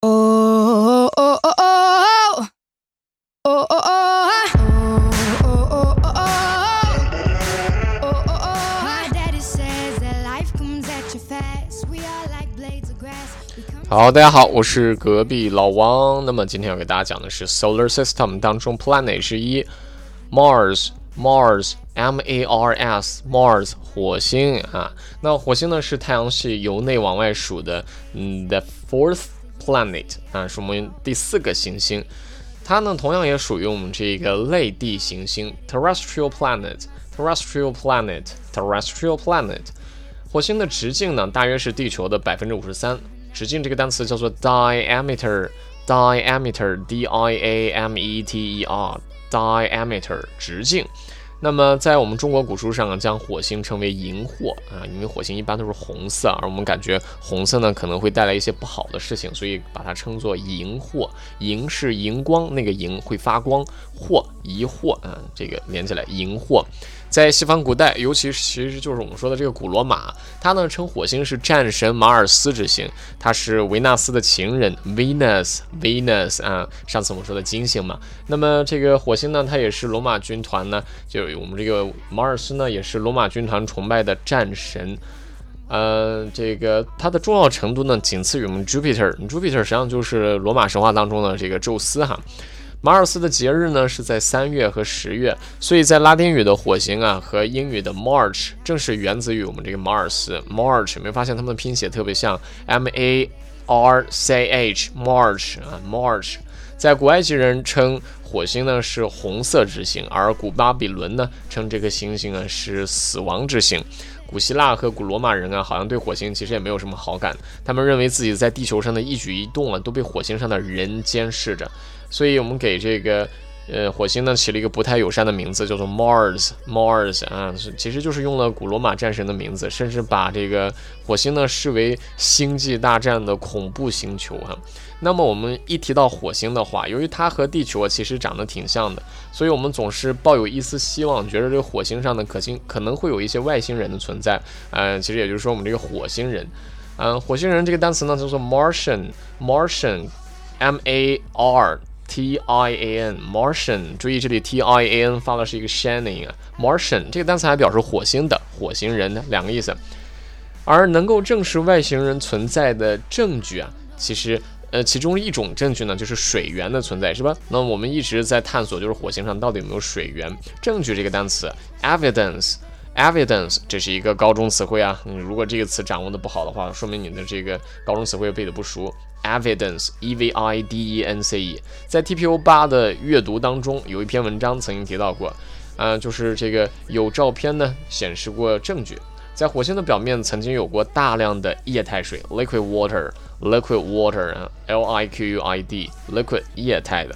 哦哦哦哦哦哦哦哦哦哦好，大家好，我是隔壁老王。那么今天要给大家讲的是 Solar System 当中 Planet 之一 Mars，Mars，M A R S，Mars 火星啊。那火星呢是太阳系由内往外数的，嗯，the fourth planet 啊，是我们第四个行星。它呢同样也属于我们这个类地行星 Terrestrial Planet，Terrestrial Planet，Terrestrial Planet。火星的直径呢大约是地球的百分之五十三。直径这个单词叫做 diameter，diameter，d i a m e t e r，diameter，直径。那么在我们中国古书上，将火星称为荧惑啊，因为火星一般都是红色，而我们感觉红色呢可能会带来一些不好的事情，所以把它称作荧惑。荧是荧光，那个荧会发光，惑疑惑啊，这个连起来荧惑。在西方古代，尤其其实就是我们说的这个古罗马，它呢称火星是战神马尔斯之星，它是维纳斯的情人，Venus，Venus 啊，上次我们说的金星嘛。那么这个火星呢，它也是罗马军团呢，就我们这个马尔斯呢，也是罗马军团崇拜的战神。呃，这个它的重要程度呢，仅次于我们 Jupiter，Jupiter 实际上就是罗马神话当中的这个宙斯哈。马尔斯的节日呢是在三月和十月，所以在拉丁语的火星啊和英语的 March 正是源自于我们这个马尔斯 March，有没有发现它们的拼写特别像 M A R C H March 啊 March，在古埃及人称火星呢是红色之星，而古巴比伦呢称这个星星啊是死亡之星。古希腊和古罗马人啊，好像对火星其实也没有什么好感，他们认为自己在地球上的一举一动啊都被火星上的人监视着。所以，我们给这个呃火星呢起了一个不太友善的名字，叫做 Mars Mars 啊，其实就是用了古罗马战神的名字，甚至把这个火星呢视为星际大战的恐怖星球哈。那么，我们一提到火星的话，由于它和地球其实长得挺像的，所以我们总是抱有一丝希望，觉得这个火星上呢可星可能会有一些外星人的存在。嗯，其实也就是说，我们这个火星人，嗯，火星人这个单词呢叫做 Martian Martian，M A R。T I A N Martian，注意这里 T I A N 发的是一个 shining 啊，Martian 这个单词还表示火星的火星人的两个意思。而能够证实外星人存在的证据啊，其实呃其中一种证据呢就是水源的存在，是吧？那我们一直在探索，就是火星上到底有没有水源？证据这个单词 evidence Evidence，这是一个高中词汇啊，如果这个词掌握的不好的话，说明你的这个高中词汇背的不熟。Evidence, E-V-I-D-E-N-C-E，在 TPO 八的阅读当中，有一篇文章曾经提到过，呃，就是这个有照片呢显示过证据，在火星的表面曾经有过大量的液态水 （liquid water），liquid water 啊，L-I-Q-U-I-D，liquid 液态的。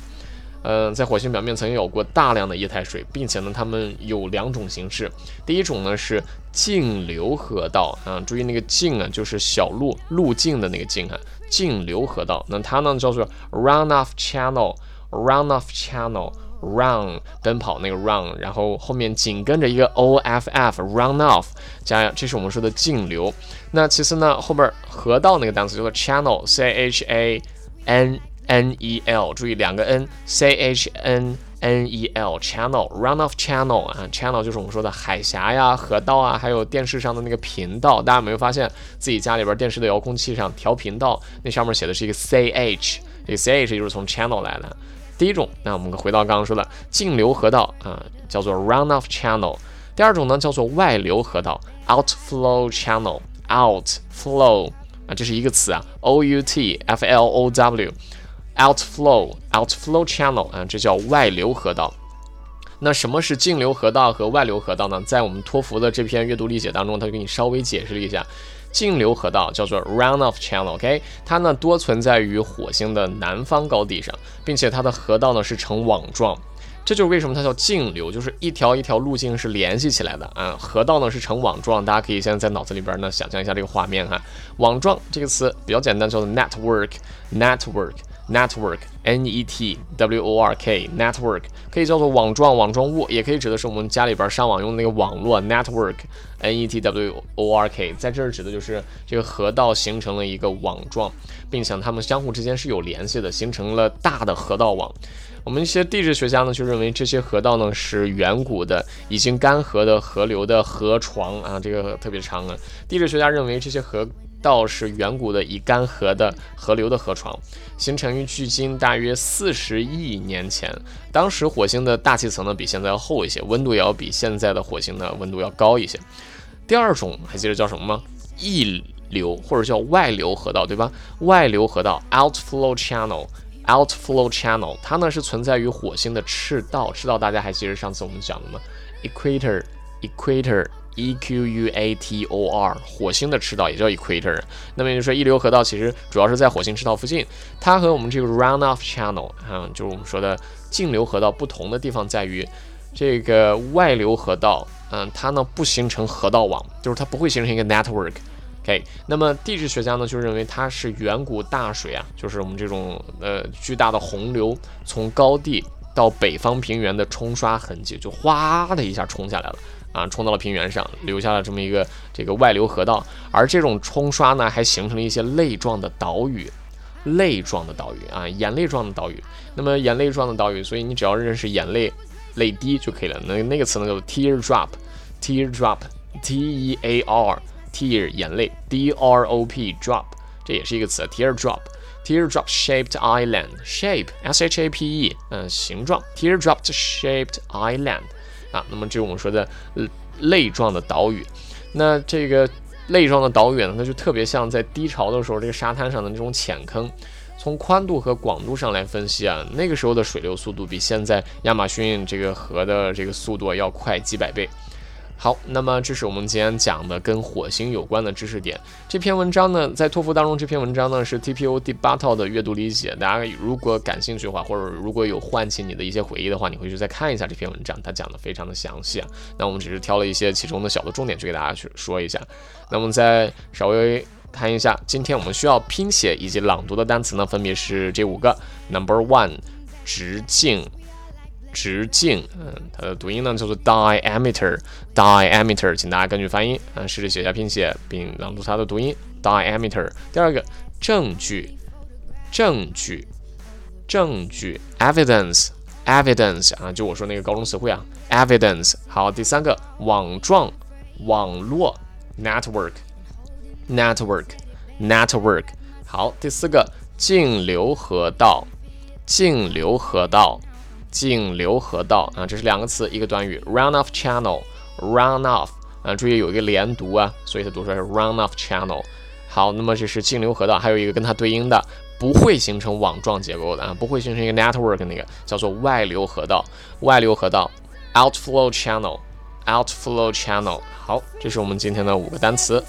嗯，在火星表面曾经有过大量的液态水，并且呢，它们有两种形式。第一种呢是径流河道啊，注意那个径啊，就是小路路径的那个径啊，径流河道。那它呢叫做 runoff channel，runoff channel，run 奔跑那个 run，然后后面紧跟着一个 o f f，runoff 加，这是我们说的径流。那其次呢，后边河道那个单词叫做 channel，c h a n。N E L，注意两个 N，C H N N E L，channel，runoff channel 啊，channel 就是我们说的海峡呀、河道啊，还有电视上的那个频道。大家有没有发现自己家里边电视的遥控器上调频道，那上面写的是一个 C H，这个 C H 就是从 channel 来的。第一种，那我们回到刚刚说的径流河道啊，叫做 runoff channel。第二种呢，叫做外流河道，outflow channel，outflow 啊，这是一个词啊，O U T F L O W。Outflow, outflow channel 啊，这叫外流河道。那什么是径流河道和外流河道呢？在我们托福的这篇阅读理解当中，它给你稍微解释了一下。径流河道叫做 runoff channel，OK，它呢多存在于火星的南方高地上，并且它的河道呢是呈网状。这就是为什么它叫径流，就是一条一条路径是联系起来的啊。河道呢是呈网状，大家可以现在在脑子里边呢想象一下这个画面哈。网状这个词比较简单，叫做 network，network，network，n e t w o r k，network 可以叫做网状、网状物，也可以指的是我们家里边上网用的那个网络 network，n e t w o r k，在这儿指的就是这个河道形成了一个网状，并且它们相互之间是有联系的，形成了大的河道网。我们一些地质学家呢，就认为这些河道呢是远古的已经干涸的河流的河床啊，这个特别长啊。地质学家认为这些河道是远古的已干涸的河流的河床，形成于距今大约四十亿年前。当时火星的大气层呢比现在要厚一些，温度也要比现在的火星的温度要高一些。第二种还记得叫什么吗？溢流或者叫外流河道，对吧？外流河道 （outflow channel）。Outflow channel，它呢是存在于火星的赤道。赤道大家还记得上次我们讲的吗？Equator，Equator，E Q U A T O R，火星的赤道也叫 Equator。那么也就是说，溢流河道其实主要是在火星赤道附近。它和我们这个 Runoff channel，嗯，就是我们说的径流河道不同的地方在于，这个外流河道，嗯，它呢不形成河道网，就是它不会形成一个 network。OK，那么地质学家呢就认为它是远古大水啊，就是我们这种呃巨大的洪流从高地到北方平原的冲刷痕迹，就哗的一下冲下来了啊，冲到了平原上，留下了这么一个这个外流河道。而这种冲刷呢，还形成了一些泪状的岛屿，泪状的岛屿啊，眼泪状的岛屿。那么眼泪状的岛屿，所以你只要认识眼泪泪滴就可以了。那那个词呢叫 tear drop，tear drop，T E A R。Tear 眼泪，d r o p drop 这也是一个词，tear drop，tear drop shaped island shape s h a p e 嗯形状，tear drop shaped island 啊，那么这是我们说的泪状的岛屿。那这个泪状的岛屿呢，它就特别像在低潮的时候这个沙滩上的那种浅坑。从宽度和广度上来分析啊，那个时候的水流速度比现在亚马逊这个河的这个速度要快几百倍。好，那么这是我们今天讲的跟火星有关的知识点。这篇文章呢，在托福当中，这篇文章呢是 TPO 第八套的阅读理解。大家如果感兴趣的话，或者如果有唤起你的一些回忆的话，你回去再看一下这篇文章，它讲的非常的详细啊。那我们只是挑了一些其中的小的重点去给大家去说一下。那我们再稍微看一下，今天我们需要拼写以及朗读的单词呢，分别是这五个。Number one，直径。直径，嗯，它的读音呢叫做 diameter，diameter，请大家根据发音，嗯，试着写下拼写并朗读它的读音 diameter。第二个，证据，证据，证据，evidence，evidence，啊，就我说那个高中词汇啊，evidence。好，第三个，网状，网络，network，network，network。好，第四个，径流河道，径流河道。径流河道啊，这是两个词，一个短语，runoff channel，runoff 啊，注意有一个连读啊，所以它读出来是 runoff channel。好，那么这是径流河道，还有一个跟它对应的，不会形成网状结构的啊，不会形成一个 network 那个叫做外流河道，外流河道，outflow channel，outflow channel。好，这是我们今天的五个单词。